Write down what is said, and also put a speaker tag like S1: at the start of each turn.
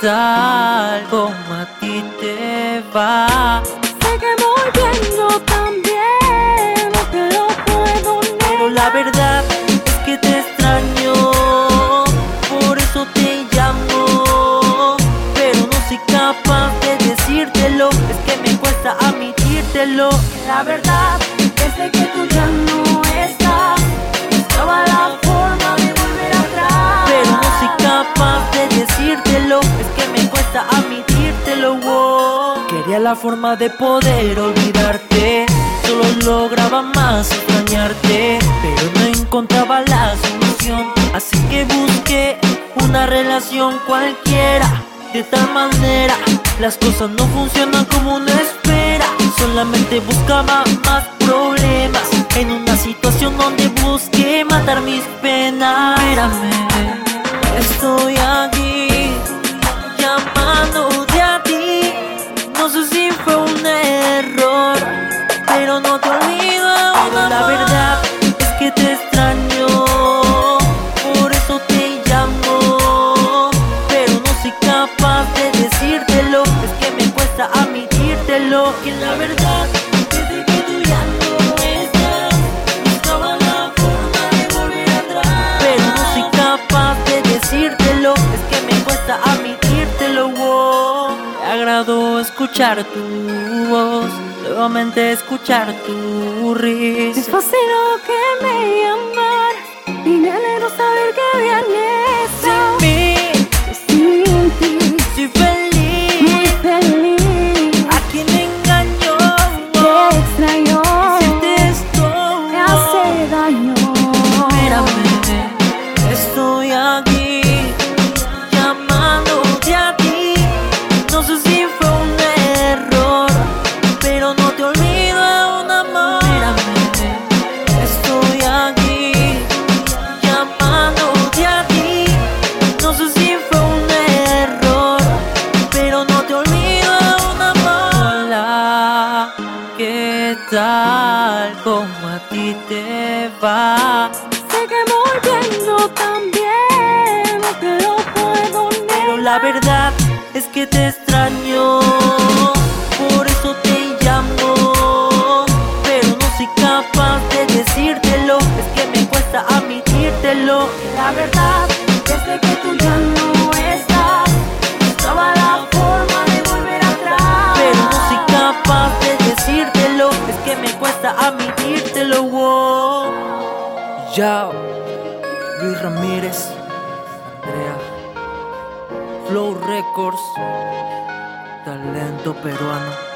S1: tal? ¿Cómo a ti te va?
S2: Sé que muy bien, yo también, no te lo puedo negar.
S1: Pero la verdad es que te extraño, por eso te llamo. Pero no soy capaz de decírtelo, es que me cuesta admitírtelo.
S2: La verdad es que tú ya no
S1: Quería la forma de poder olvidarte, solo lograba más extrañarte, pero no encontraba la solución. Así que busqué una relación cualquiera. De tal manera, las cosas no funcionan como uno espera. Solamente buscaba más problemas en una situación donde busqué matar mis penas. Espérame, estoy aquí escuchar tu voz, nuevamente escuchar tu
S2: Es
S1: risa.
S2: fácil lo que me llamar y me alegro saber que vienes.
S1: Sin mí,
S2: Sin ti,
S1: soy feliz.
S2: muy feliz.
S1: ¿A quién engañó?
S2: Te extraño,
S1: Hiciste esto.
S2: me hace daño.
S1: Espérame, ¿qué tal? ¿Cómo a ti te va?
S2: Sé que muy bien, yo también, no te lo puedo
S1: Pero
S2: negar.
S1: la verdad es que te extraño, por eso te llamo. Pero no soy capaz de decírtelo, es que me cuesta admitírtelo.
S2: La verdad es que tú ya
S1: fuera a lo. Ya, Luis Ramírez, Andrea, Flow Records, talento peruano.